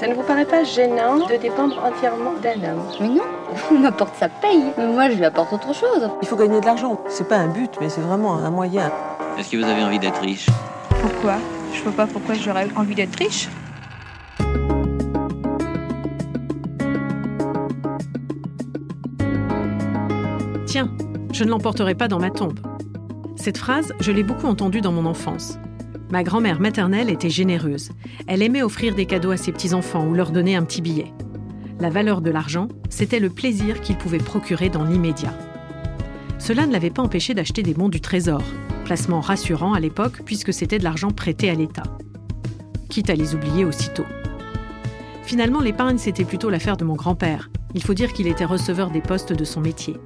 Ça ne vous paraît pas gênant de dépendre entièrement d'un homme? Mais non, on m'apporte sa paye. Mais moi, je lui apporte autre chose. Il faut gagner de l'argent. C'est pas un but, mais c'est vraiment un moyen. Est-ce que vous avez envie d'être riche? Pourquoi? Je vois pas pourquoi j'aurais envie d'être riche. Tiens, je ne l'emporterai pas dans ma tombe. Cette phrase, je l'ai beaucoup entendue dans mon enfance. Ma grand-mère maternelle était généreuse. Elle aimait offrir des cadeaux à ses petits-enfants ou leur donner un petit billet. La valeur de l'argent, c'était le plaisir qu'il pouvait procurer dans l'immédiat. Cela ne l'avait pas empêché d'acheter des bons du Trésor, placement rassurant à l'époque puisque c'était de l'argent prêté à l'État. Quitte à les oublier aussitôt. Finalement, l'épargne, c'était plutôt l'affaire de mon grand-père. Il faut dire qu'il était receveur des postes de son métier.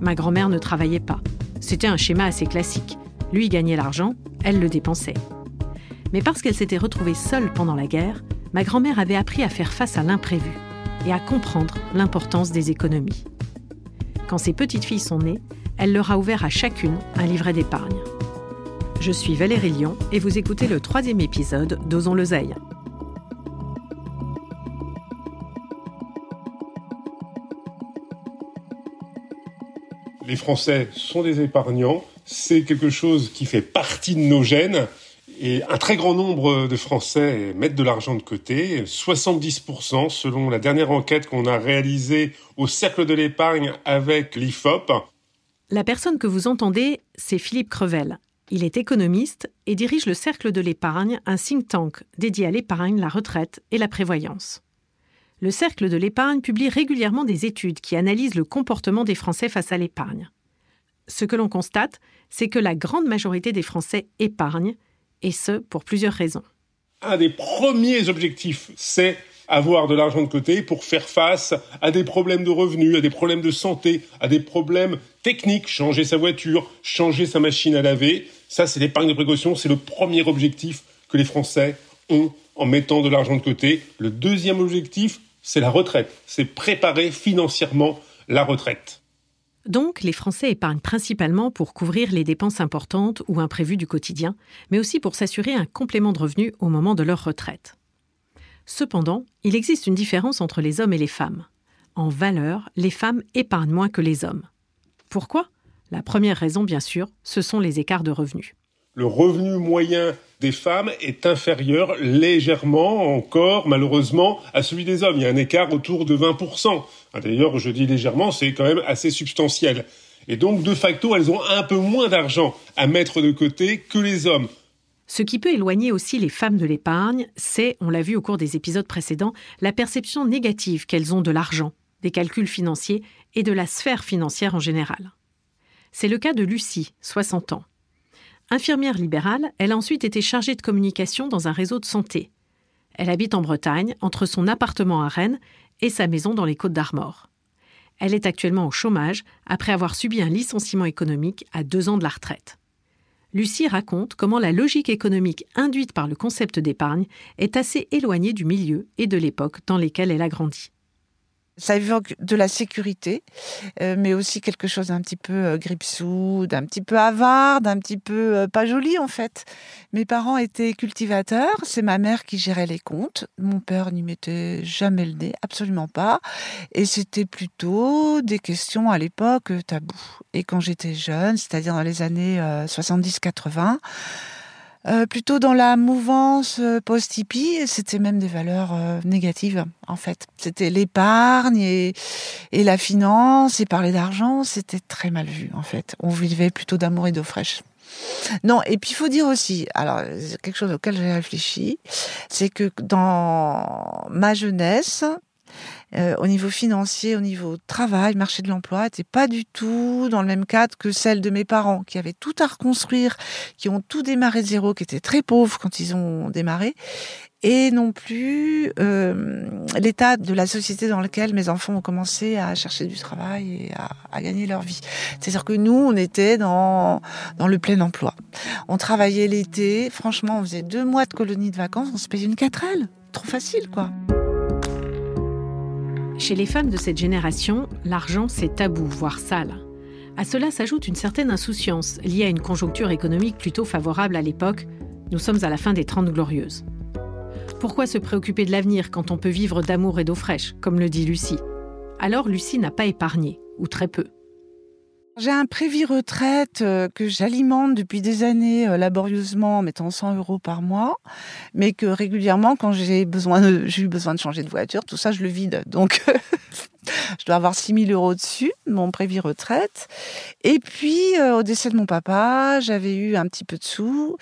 Ma grand-mère ne travaillait pas. C'était un schéma assez classique. Lui gagnait l'argent, elle le dépensait. Mais parce qu'elle s'était retrouvée seule pendant la guerre, ma grand-mère avait appris à faire face à l'imprévu et à comprendre l'importance des économies. Quand ses petites filles sont nées, elle leur a ouvert à chacune un livret d'épargne. Je suis Valérie Lyon et vous écoutez le troisième épisode d'Osons l'oseille. Les Français sont des épargnants, c'est quelque chose qui fait partie de nos gènes. Et un très grand nombre de Français mettent de l'argent de côté, 70% selon la dernière enquête qu'on a réalisée au Cercle de l'épargne avec l'IFOP. La personne que vous entendez, c'est Philippe Crevel. Il est économiste et dirige le Cercle de l'épargne, un think tank dédié à l'épargne, la retraite et la prévoyance. Le Cercle de l'épargne publie régulièrement des études qui analysent le comportement des Français face à l'épargne. Ce que l'on constate, c'est que la grande majorité des Français épargnent, et ce, pour plusieurs raisons. Un des premiers objectifs, c'est avoir de l'argent de côté pour faire face à des problèmes de revenus, à des problèmes de santé, à des problèmes techniques, changer sa voiture, changer sa machine à laver. Ça, c'est l'épargne de précaution, c'est le premier objectif que les Français ont en mettant de l'argent de côté. Le deuxième objectif, c'est la retraite, c'est préparer financièrement la retraite. Donc, les Français épargnent principalement pour couvrir les dépenses importantes ou imprévues du quotidien, mais aussi pour s'assurer un complément de revenus au moment de leur retraite. Cependant, il existe une différence entre les hommes et les femmes. En valeur, les femmes épargnent moins que les hommes. Pourquoi? La première raison, bien sûr, ce sont les écarts de revenus. Le revenu moyen des femmes est inférieur légèrement encore, malheureusement, à celui des hommes. Il y a un écart autour de 20%. Ah, d'ailleurs, je dis légèrement, c'est quand même assez substantiel. Et donc, de facto, elles ont un peu moins d'argent à mettre de côté que les hommes. Ce qui peut éloigner aussi les femmes de l'épargne, c'est, on l'a vu au cours des épisodes précédents, la perception négative qu'elles ont de l'argent, des calculs financiers et de la sphère financière en général. C'est le cas de Lucie, 60 ans. Infirmière libérale, elle a ensuite été chargée de communication dans un réseau de santé. Elle habite en Bretagne, entre son appartement à Rennes et sa maison dans les Côtes d'Armor. Elle est actuellement au chômage après avoir subi un licenciement économique à deux ans de la retraite. Lucie raconte comment la logique économique induite par le concept d'épargne est assez éloignée du milieu et de l'époque dans lesquelles elle a grandi. Ça évoque de la sécurité, euh, mais aussi quelque chose d'un petit peu euh, gripsou, d'un petit peu avare, d'un petit peu euh, pas joli en fait. Mes parents étaient cultivateurs, c'est ma mère qui gérait les comptes. Mon père n'y mettait jamais le nez, absolument pas. Et c'était plutôt des questions à l'époque tabou. Et quand j'étais jeune, c'est-à-dire dans les années 70-80, euh, plutôt dans la mouvance euh, post-hippie, c'était même des valeurs euh, négatives, en fait. C'était l'épargne et, et, la finance et parler d'argent, c'était très mal vu, en fait. On vivait plutôt d'amour et d'eau fraîche. Non, et puis il faut dire aussi, alors quelque chose auquel j'ai réfléchi, c'est que dans ma jeunesse, euh, au niveau financier, au niveau travail, marché de l'emploi, n'était pas du tout dans le même cadre que celle de mes parents, qui avaient tout à reconstruire, qui ont tout démarré de zéro, qui étaient très pauvres quand ils ont démarré, et non plus euh, l'état de la société dans lequel mes enfants ont commencé à chercher du travail et à, gagner leur vie. C'est-à-dire que nous, on était dans, le plein emploi. On travaillait l'été, franchement, on faisait deux mois de colonie de vacances, on se payait une quatrelle. Trop facile, quoi. Chez les femmes de cette génération, l'argent, c'est tabou, voire sale. À cela s'ajoute une certaine insouciance liée à une conjoncture économique plutôt favorable à l'époque. Nous sommes à la fin des Trente Glorieuses. Pourquoi se préoccuper de l'avenir quand on peut vivre d'amour et d'eau fraîche, comme le dit Lucie? Alors Lucie n'a pas épargné, ou très peu. J'ai un prévis retraite euh, que j'alimente depuis des années euh, laborieusement en mettant 100 euros par mois, mais que régulièrement, quand j'ai besoin, j'ai eu besoin de changer de voiture, tout ça, je le vide. Donc, je dois avoir 6 000 euros dessus, mon prévis retraite. Et puis, euh, au décès de mon papa, j'avais eu un petit peu de sous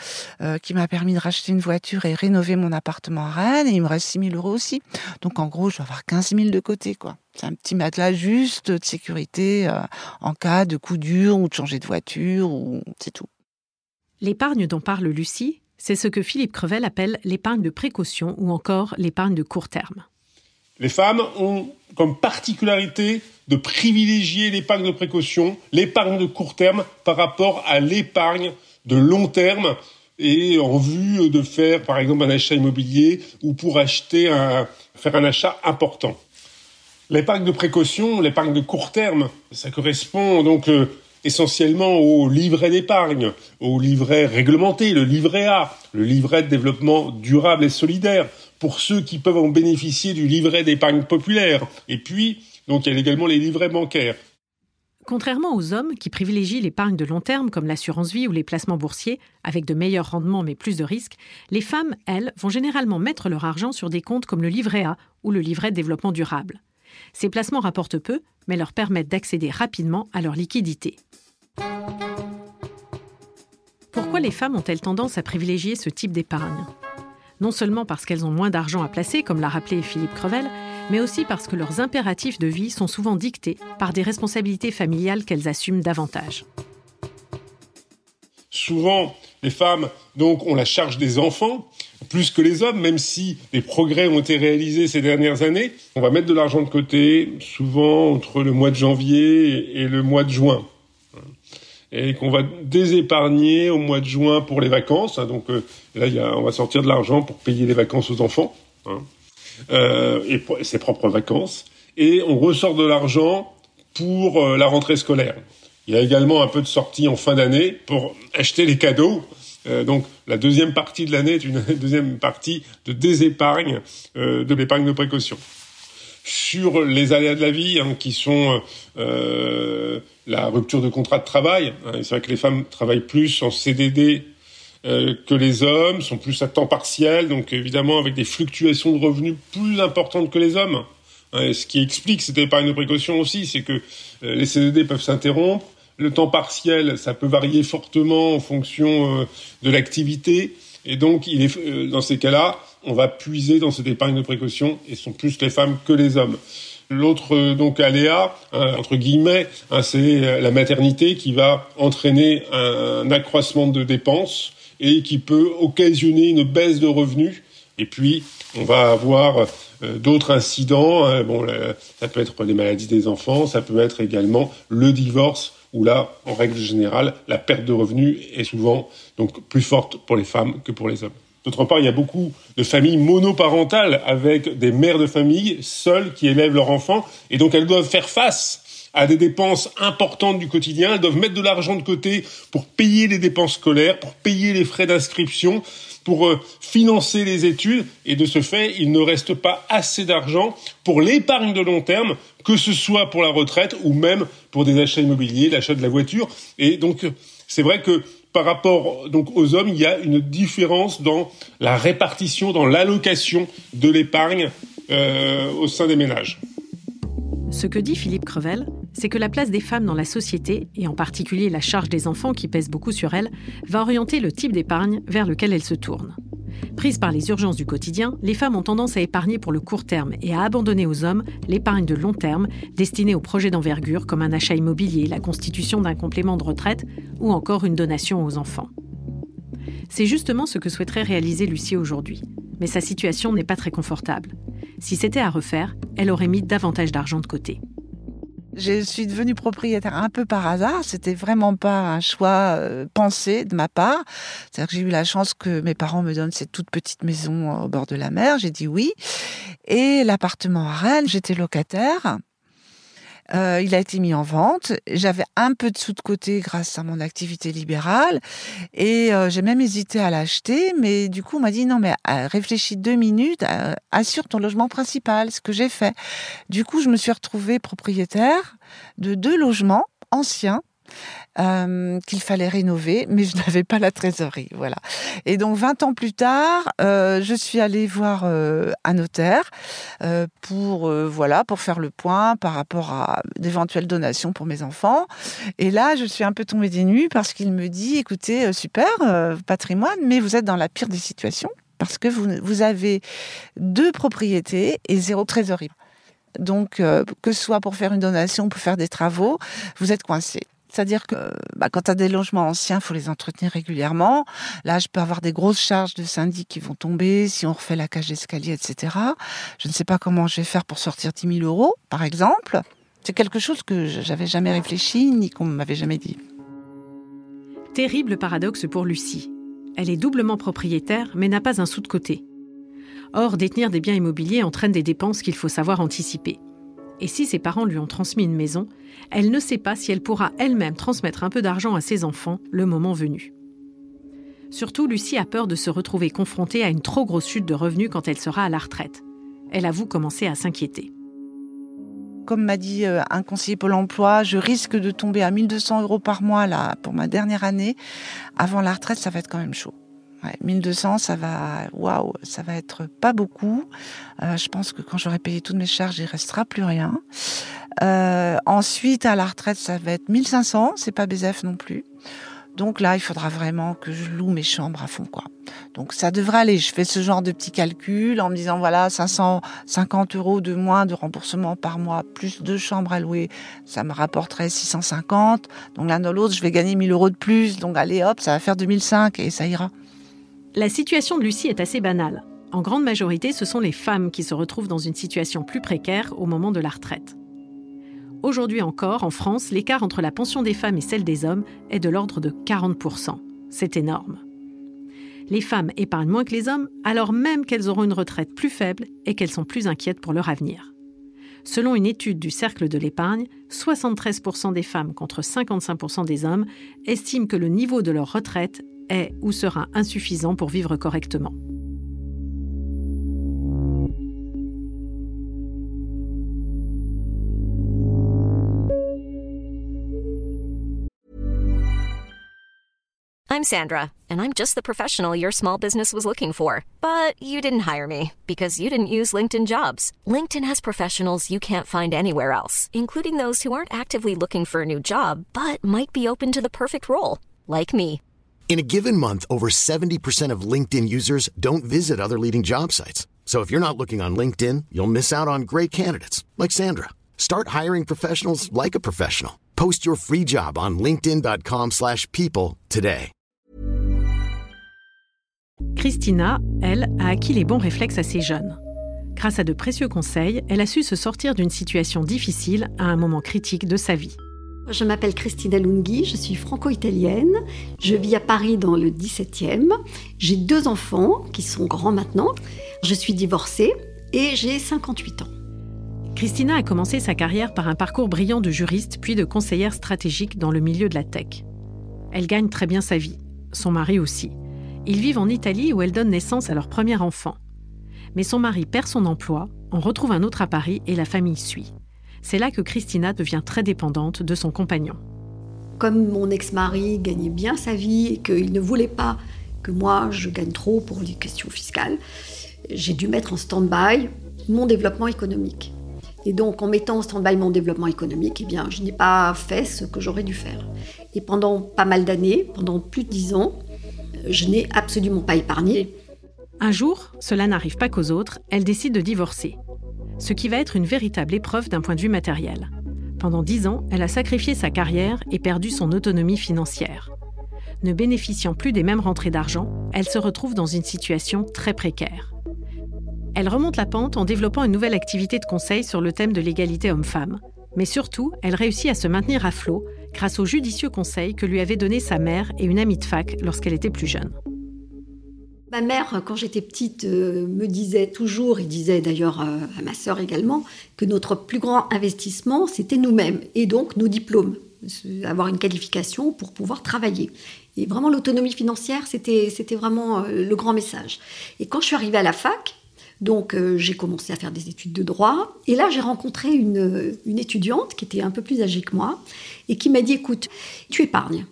qui m'a permis de racheter une voiture et rénover mon appartement à Rennes. Et il me reste 6 000 euros aussi. Donc, en gros, je dois avoir 15 000 de côté, quoi. C'est un petit matelas juste de sécurité euh, en cas de coup dur ou de changer de voiture, ou c'est tout. L'épargne dont parle Lucie, c'est ce que Philippe Crevel appelle l'épargne de précaution ou encore l'épargne de court terme. Les femmes ont comme particularité de privilégier l'épargne de précaution, l'épargne de court terme par rapport à l'épargne de long terme et en vue de faire par exemple un achat immobilier ou pour acheter un, faire un achat important. L'épargne de précaution, l'épargne de court terme, ça correspond donc euh, essentiellement au livret d'épargne, au livret réglementé, le livret A, le livret de développement durable et solidaire, pour ceux qui peuvent en bénéficier du livret d'épargne populaire. Et puis, donc il y a également les livrets bancaires. Contrairement aux hommes qui privilégient l'épargne de long terme comme l'assurance vie ou les placements boursiers, avec de meilleurs rendements mais plus de risques, les femmes, elles, vont généralement mettre leur argent sur des comptes comme le livret A ou le livret développement durable. Ces placements rapportent peu, mais leur permettent d'accéder rapidement à leur liquidité. Pourquoi les femmes ont-elles tendance à privilégier ce type d'épargne? Non seulement parce qu'elles ont moins d'argent à placer, comme l'a rappelé Philippe Crevel, mais aussi parce que leurs impératifs de vie sont souvent dictés par des responsabilités familiales qu'elles assument davantage. Souvent, les femmes ont la charge des enfants plus que les hommes, même si des progrès ont été réalisés ces dernières années. On va mettre de l'argent de côté, souvent entre le mois de janvier et le mois de juin. Et qu'on va désépargner au mois de juin pour les vacances. Donc euh, là, on va sortir de l'argent pour payer les vacances aux enfants, hein, euh, et ses propres vacances. Et on ressort de l'argent pour euh, la rentrée scolaire. Il y a également un peu de sortie en fin d'année pour acheter les cadeaux donc la deuxième partie de l'année est une deuxième partie de désépargne de l'épargne de précaution. Sur les aléas de la vie, hein, qui sont euh, la rupture de contrat de travail, hein, c'est vrai que les femmes travaillent plus en CDD que les hommes, sont plus à temps partiel, donc évidemment avec des fluctuations de revenus plus importantes que les hommes. Hein, ce qui explique cette épargne de précaution aussi, c'est que les CDD peuvent s'interrompre, le temps partiel, ça peut varier fortement en fonction euh, de l'activité. Et donc, il est, euh, dans ces cas-là, on va puiser dans cette épargne de précaution, et sont plus les femmes que les hommes. L'autre euh, donc aléa, hein, entre guillemets, hein, c'est la maternité qui va entraîner un, accroissement de dépenses et qui peut occasionner une baisse de revenus Et puis, on va avoir euh, d'autres incidents. Hein. bon, ça peut être les maladies des enfants, ça peut être également le divorce, où là, en règle générale, la perte de revenus est souvent donc plus forte pour les femmes que pour les hommes. D'autre part, il y a beaucoup de familles monoparentales avec des mères de famille seules qui élèvent leurs enfants et donc elles doivent faire face à des dépenses importantes du quotidien. Elles doivent mettre de l'argent de côté pour payer les dépenses scolaires, pour payer les frais d'inscription, pour euh, financer les études. Et de ce fait, il ne reste pas assez d'argent pour l'épargne de long terme, que ce soit pour la retraite ou même pour des achats immobiliers, l'achat de la voiture. Et donc, c'est vrai que par rapport donc aux hommes, il y a une différence dans la répartition, dans l'allocation de l'épargne euh, au sein des ménages. Ce que dit Philippe Crevel, c'est que la place des femmes dans la société, et en particulier la charge des enfants qui pèse beaucoup sur elles, va orienter le type d'épargne vers lequel elles se tournent. Prises par les urgences du quotidien, les femmes ont tendance à épargner pour le court terme et à abandonner aux hommes l'épargne de long terme destinée aux projets d'envergure comme un achat immobilier, la constitution d'un complément de retraite ou encore une donation aux enfants. C'est justement ce que souhaiterait réaliser Lucie aujourd'hui. Mais sa situation n'est pas très confortable. Si c'était à refaire, elle aurait mis davantage d'argent de côté. Je suis devenue propriétaire un peu par hasard. C'était vraiment pas un choix euh, pensé de ma part. C'est-à-dire que j'ai eu la chance que mes parents me donnent cette toute petite maison au bord de la mer. J'ai dit oui. Et l'appartement à Rennes, j'étais locataire. Euh, il a été mis en vente. J'avais un peu de sous de côté grâce à mon activité libérale et euh, j'ai même hésité à l'acheter. Mais du coup, on m'a dit non, mais euh, réfléchis deux minutes, assure ton logement principal, ce que j'ai fait. Du coup, je me suis retrouvée propriétaire de deux logements anciens euh, qu'il fallait rénover, mais je n'avais pas la trésorerie. Voilà. Et donc 20 ans plus tard, euh, je suis allée voir euh, un notaire pour voilà pour faire le point par rapport à d'éventuelles donations pour mes enfants. Et là, je suis un peu tombée des nues parce qu'il me dit écoutez, super patrimoine, mais vous êtes dans la pire des situations parce que vous, avez deux propriétés et zéro trésorerie. Donc, que ce soit pour faire une donation, pour faire des travaux, vous êtes coincé. C'est-à-dire que bah, quand tu as des logements anciens, faut les entretenir régulièrement. Là, je peux avoir des grosses charges de syndic qui vont tomber si on refait la cage d'escalier, etc. Je ne sais pas comment je vais faire pour sortir 10 000 euros, par exemple. C'est quelque chose que j'avais jamais réfléchi ni qu'on m'avait jamais dit. Terrible paradoxe pour Lucie. Elle est doublement propriétaire mais n'a pas un sou de côté. Or, détenir des biens immobiliers entraîne des dépenses qu'il faut savoir anticiper. Et si ses parents lui ont transmis une maison, elle ne sait pas si elle pourra elle-même transmettre un peu d'argent à ses enfants le moment venu. Surtout, Lucie a peur de se retrouver confrontée à une trop grosse chute de revenus quand elle sera à la retraite. Elle avoue commencer à s'inquiéter. Comme m'a dit euh, un conseiller Pôle emploi, je risque de tomber à 1200 euros par mois là, pour ma dernière année. Avant la retraite, ça va être quand même chaud. 1200, ça va, waouh, ça va être pas beaucoup. Euh, je pense que quand j'aurai payé toutes mes charges, il restera plus rien. Euh, ensuite, à la retraite, ça va être 1500, c'est pas BZF non plus. Donc là, il faudra vraiment que je loue mes chambres à fond, quoi. Donc ça devrait aller. Je fais ce genre de petits calculs en me disant voilà 550 euros de moins de remboursement par mois plus deux chambres à louer, ça me rapporterait 650. Donc l'un dans l'autre, je vais gagner 1000 euros de plus. Donc allez hop, ça va faire 2005 et ça ira. La situation de Lucie est assez banale. En grande majorité, ce sont les femmes qui se retrouvent dans une situation plus précaire au moment de la retraite. Aujourd'hui encore, en France, l'écart entre la pension des femmes et celle des hommes est de l'ordre de 40%. C'est énorme. Les femmes épargnent moins que les hommes, alors même qu'elles auront une retraite plus faible et qu'elles sont plus inquiètes pour leur avenir. Selon une étude du Cercle de l'épargne, 73% des femmes contre 55% des hommes estiment que le niveau de leur retraite est ou sera insuffisant pour vivre correctement. I'm Sandra, and I'm just the professional your small business was looking for. But you didn't hire me because you didn't use LinkedIn jobs. LinkedIn has professionals you can't find anywhere else, including those who aren't actively looking for a new job but might be open to the perfect role, like me. In a given month, over 70% of LinkedIn users don't visit other leading job sites. So if you're not looking on LinkedIn, you'll miss out on great candidates like Sandra. Start hiring professionals like a professional. Post your free job on linkedin.com/people today. Christina, elle, a acquis les bons réflexes assez jeunes. Grâce à de précieux conseils, elle a su se sortir d'une situation difficile à un moment critique de sa vie. Je m'appelle Christina Lunghi, je suis franco-italienne. Je vis à Paris dans le 17e. J'ai deux enfants qui sont grands maintenant. Je suis divorcée et j'ai 58 ans. Christina a commencé sa carrière par un parcours brillant de juriste puis de conseillère stratégique dans le milieu de la tech. Elle gagne très bien sa vie, son mari aussi. Ils vivent en Italie où elle donne naissance à leur premier enfant. Mais son mari perd son emploi, on retrouve un autre à Paris et la famille suit. C'est là que Christina devient très dépendante de son compagnon. Comme mon ex-mari gagnait bien sa vie et qu'il ne voulait pas que moi je gagne trop pour les questions fiscales, j'ai dû mettre en stand-by mon développement économique. Et donc, en mettant en stand-by mon développement économique, eh bien, je n'ai pas fait ce que j'aurais dû faire. Et pendant pas mal d'années, pendant plus de dix ans, je n'ai absolument pas épargné. Un jour, cela n'arrive pas qu'aux autres, elle décide de divorcer. Ce qui va être une véritable épreuve d'un point de vue matériel. Pendant dix ans, elle a sacrifié sa carrière et perdu son autonomie financière. Ne bénéficiant plus des mêmes rentrées d'argent, elle se retrouve dans une situation très précaire. Elle remonte la pente en développant une nouvelle activité de conseil sur le thème de l'égalité homme-femme. Mais surtout, elle réussit à se maintenir à flot grâce aux judicieux conseils que lui avaient donnés sa mère et une amie de fac lorsqu'elle était plus jeune. Ma mère, quand j'étais petite, euh, me disait toujours, et disait d'ailleurs euh, à ma sœur également, que notre plus grand investissement, c'était nous-mêmes, et donc nos diplômes, avoir une qualification pour pouvoir travailler. Et vraiment, l'autonomie financière, c'était vraiment euh, le grand message. Et quand je suis arrivée à la fac, donc euh, j'ai commencé à faire des études de droit. Et là, j'ai rencontré une, étudiante qui était un peu plus âgée que moi et qui m'a dit, écoute, tu épargnes.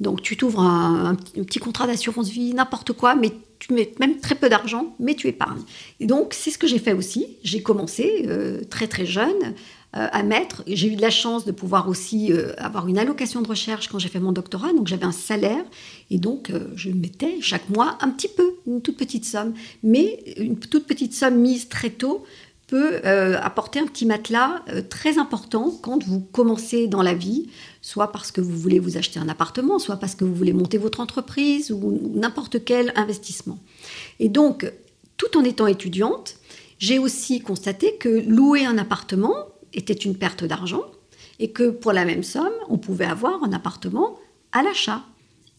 Donc tu t'ouvres un, petit contrat d'assurance vie, n'importe quoi, mais tu mets même très peu d'argent, mais tu épargnes. Et donc c'est ce que j'ai fait aussi. J'ai commencé euh, très très jeune euh, à mettre. J'ai eu de la chance de pouvoir aussi euh, avoir une allocation de recherche quand j'ai fait mon doctorat, donc j'avais un salaire et donc je mettais chaque mois un petit peu, une toute petite somme. Mais une toute petite somme mise très tôt peut apporter un petit matelas très important quand vous commencez dans la vie, soit parce que vous voulez vous acheter un appartement, soit parce que vous voulez monter votre entreprise ou n'importe quel investissement. Et donc, tout en étant étudiante, j'ai aussi constaté que louer un appartement, était une perte d'argent et que pour la même somme, on pouvait avoir un appartement à l'achat.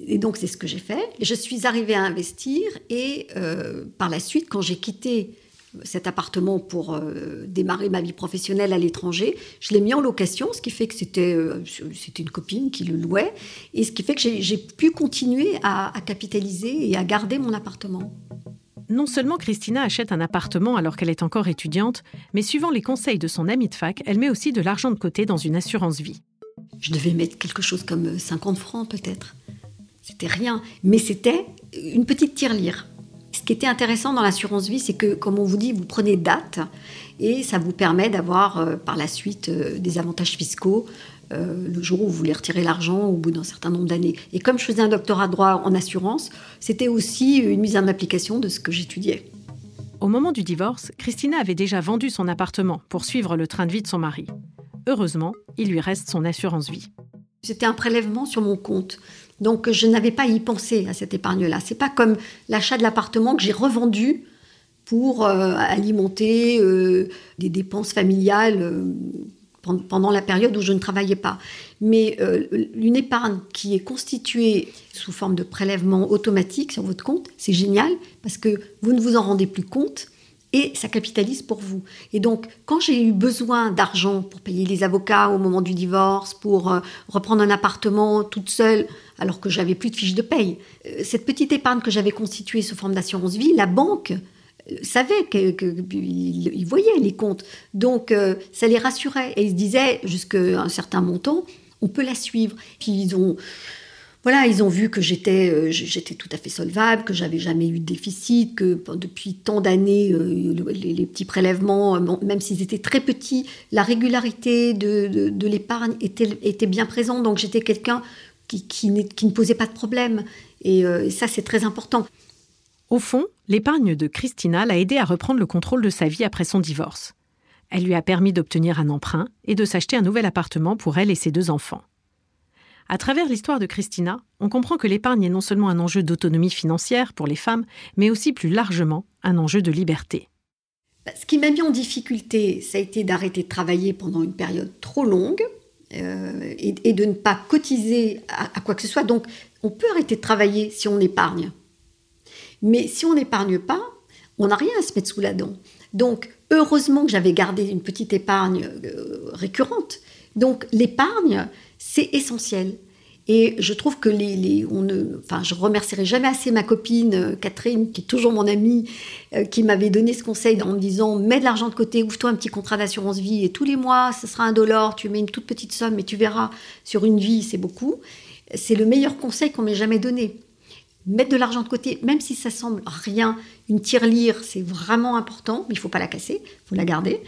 Et donc c'est ce que j'ai fait. Je suis arrivée à investir et euh, par la suite, quand j'ai quitté cet appartement pour euh, démarrer ma vie professionnelle à l'étranger, je l'ai mis en location, ce qui fait que c'était euh, c'était une copine qui le louait, et ce qui fait que j'ai pu continuer à capitaliser et à garder mon appartement non seulement Christina achète un appartement alors qu'elle est encore étudiante, mais suivant les conseils de son amie de fac, elle met aussi de l'argent de côté dans une assurance vie. Je devais mettre quelque chose comme 50 euh, francs peut-être. C'était rien, mais c'était une petite tirelire. Ce qui était intéressant dans l'assurance vie, c'est que, comme on vous dit, vous prenez date et ça vous permet d'avoir euh, par la suite euh, des avantages fiscaux euh, le jour où vous voulez retirer l'argent au bout d'un certain nombre d'années. Et comme je faisais un doctorat de droit en assurance, c'était aussi une mise en application de ce que j'étudiais. Au moment du divorce, Christina avait déjà vendu son appartement pour suivre le train de vie de son mari. Heureusement, il lui reste son assurance vie. C'était un prélèvement sur mon compte. Donc je n'avais pas y penser à cette épargne-là. C'est pas comme l'achat de l'appartement que j'ai revendu pour euh, alimenter euh, des dépenses familiales pendant la période où je ne travaillais pas. Mais euh, une épargne qui est constituée sous forme de prélèvement automatique sur votre compte, c'est génial parce que vous ne vous en rendez plus compte et ça capitalise pour vous. Et donc, quand j'ai eu besoin d'argent pour payer les avocats au moment du divorce, pour euh, reprendre un appartement toute seule, alors que j'avais plus de fiches de paye, euh, cette petite épargne que j'avais constituée sous forme d'assurance vie, la banque savaient qu'ils que, voyaient les comptes. Donc, euh, ça les rassurait. Et ils se disaient, jusqu'à un certain montant, on peut la suivre. Puis ils ont... Voilà, ils ont vu que j'étais euh, j'étais tout à fait solvable, que j'avais jamais eu de déficit, que depuis tant d'années, euh, les, petits prélèvements, même s'ils étaient très petits, la régularité de, de, l'épargne était, était, bien présente. Donc j'étais quelqu'un qui, qui, ne posait pas de problème. et ça, c'est très important. Au fond, l'épargne de Christina l'a aidé à reprendre le contrôle de sa vie après son divorce. Elle lui a permis d'obtenir un emprunt et de s'acheter un nouvel appartement pour elle et ses deux enfants. À travers l'histoire de Christina, on comprend que l'épargne est non seulement un enjeu d'autonomie financière pour les femmes, mais aussi plus largement un enjeu de liberté. Bah, ce qui m'a mis en difficulté, ça a été d'arrêter de travailler pendant une période trop longue euh, et, de ne pas cotiser à, quoi que ce soit. Donc, on peut arrêter de travailler si on épargne. Mais si on n'épargne pas, on n'a rien à se mettre sous la dent. Donc, heureusement que j'avais gardé une petite épargne euh, récurrente. Donc, l'épargne, c'est essentiel. Et je trouve que les, on ne, enfin, je remercierai jamais assez ma copine euh, Catherine, qui est toujours mon amie, euh, qui m'avait donné ce conseil en me disant mets de l'argent de côté, ouvre-toi un petit contrat d'assurance vie et tous les mois, ce sera un dollar, tu mets une toute petite somme, mais tu verras sur une vie, c'est beaucoup. C'est le meilleur conseil qu'on m'ait jamais donné. Mettre de l'argent de côté, même si ça semble rien, une tirelire, c'est vraiment important, mais il faut pas la casser, il faut la garder.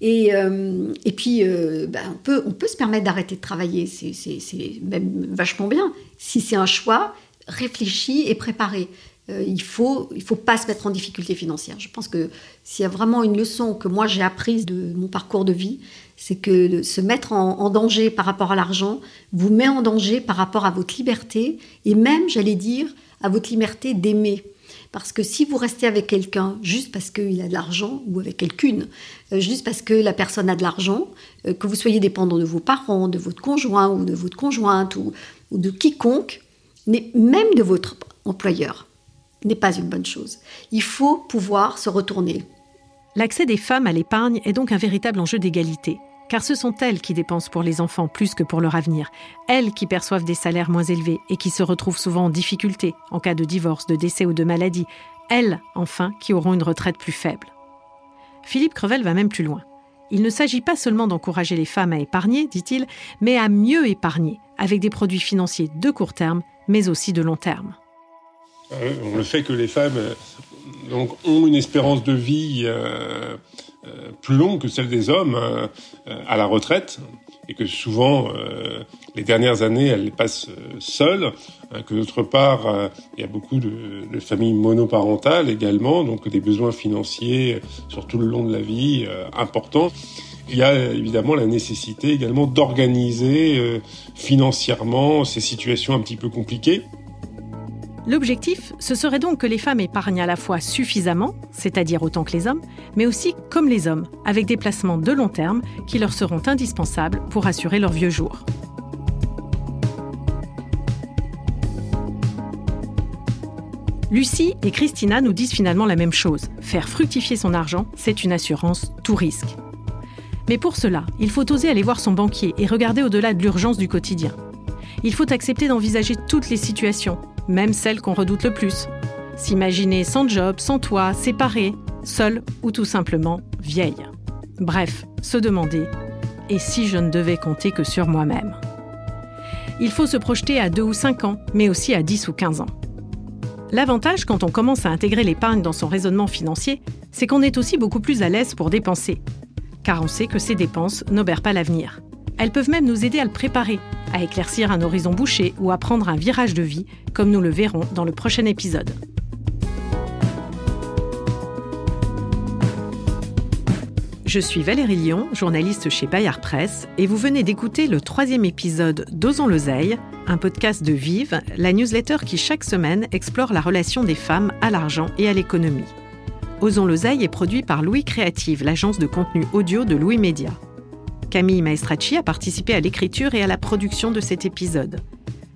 Et, euh, et puis, euh, ben, on, peut, on peut se permettre d'arrêter de travailler, c'est même vachement bien. Si c'est un choix, réfléchi et préparé. Euh, il faut il faut pas se mettre en difficulté financière. Je pense que s'il y a vraiment une leçon que moi j'ai apprise de mon parcours de vie, c'est que se mettre en, danger par rapport à l'argent vous met en danger par rapport à votre liberté et même, j'allais dire, à votre liberté d'aimer. Parce que si vous restez avec quelqu'un juste parce qu'il a de l'argent, ou avec quelqu'une, euh, juste parce que la personne a de l'argent, euh, que vous soyez dépendant de vos parents, de votre conjoint ou de votre conjointe ou, de quiconque, même de votre employeur, n'est pas une bonne chose. Il faut pouvoir se retourner. L'accès des femmes à l'épargne est donc un véritable enjeu d'égalité car ce sont elles qui dépensent pour les enfants plus que pour leur avenir, elles qui perçoivent des salaires moins élevés et qui se retrouvent souvent en difficulté en cas de divorce, de décès ou de maladie, elles, enfin, qui auront une retraite plus faible. Philippe Crevel va même plus loin. Il ne s'agit pas seulement d'encourager les femmes à épargner, dit-il, mais à mieux épargner, avec des produits financiers de court terme, mais aussi de long terme. Euh, le fait que les femmes euh, ont une espérance de vie euh, plus longue que celle des hommes euh, à la retraite et que souvent euh, les dernières années elles les passent seules, hein, que d'autre part il y a beaucoup de, de, familles monoparentales également, donc des besoins financiers sur tout le long de la vie importants. Il y a évidemment la nécessité également d'organiser financièrement ces situations un petit peu compliquées. L'objectif, ce serait donc que les femmes épargnent à la fois suffisamment, c'est-à-dire autant que les hommes, mais aussi comme les hommes, avec des placements de long terme qui leur seront indispensables pour assurer leur vieux jour. Lucie et Christina nous disent finalement la même chose. Faire fructifier son argent, c'est une assurance tout risque. Mais pour cela, il faut oser aller voir son banquier et regarder au-delà de l'urgence du quotidien. Il faut accepter d'envisager toutes les situations, même celle qu'on redoute le plus. S'imaginer sans job, sans toit, séparé, seul ou tout simplement vieille. Bref, se demander et si je ne devais compter que sur moi-même? Il faut se projeter à 2 ou 5 ans, mais aussi à 10 ou 15 ans. L'avantage quand on commence à intégrer l'épargne dans son raisonnement financier, c'est qu'on est aussi beaucoup plus à l'aise pour dépenser. Car on sait que ces dépenses n'obèrent pas l'avenir. Elles peuvent même nous aider à le préparer, à éclaircir un horizon bouché ou à prendre un virage de vie, comme nous le verrons dans le prochain épisode. Je suis Valérie Lyon, journaliste chez Bayard Presse, et vous venez d'écouter le troisième épisode d'Osons l'oseille, un podcast de Vive, la newsletter qui chaque semaine explore la relation des femmes à l'argent et à l'économie. Osons l'oseille est produit par Louis Créative, l'agence de contenu audio de Louis Média. Camille Maestracci a participé à l'écriture et à la production de cet épisode.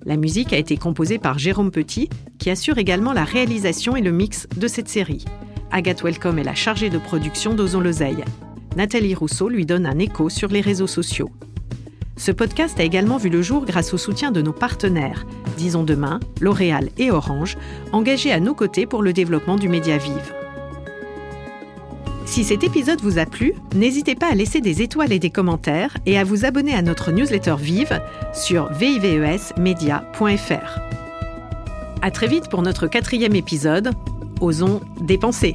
La musique a été composée par Jérôme Petit, qui assure également la réalisation et le mix de cette série. Agathe Welcome est la chargée de production d'Ozon l'Oseille. Nathalie Rousseau lui donne un écho sur les réseaux sociaux. Ce podcast a également vu le jour grâce au soutien de nos partenaires, Disons Demain, L'Oréal et Orange, engagés à nos côtés pour le développement du média Vive. Si cet épisode vous a plu, n'hésitez pas à laisser des étoiles et des commentaires et à vous abonner à notre newsletter Vive sur vivesmedia.fr. À très vite pour notre quatrième épisode. Osons dépenser.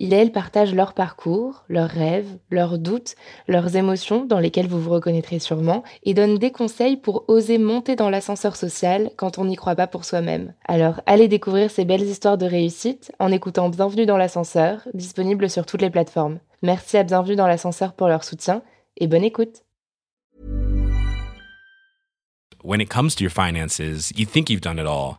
il et elle partagent leur parcours, leurs rêves, leurs doutes, leurs émotions dans lesquelles vous vous reconnaîtrez sûrement, et donnent des conseils pour oser monter dans l'ascenseur social quand on n'y croit pas pour soi-même. Alors allez découvrir ces belles histoires de réussite en écoutant Bienvenue dans l'ascenseur, disponible sur toutes les plateformes. Merci à Bienvenue dans l'ascenseur pour leur soutien et bonne écoute. When it comes to your finances, you think you've done it all.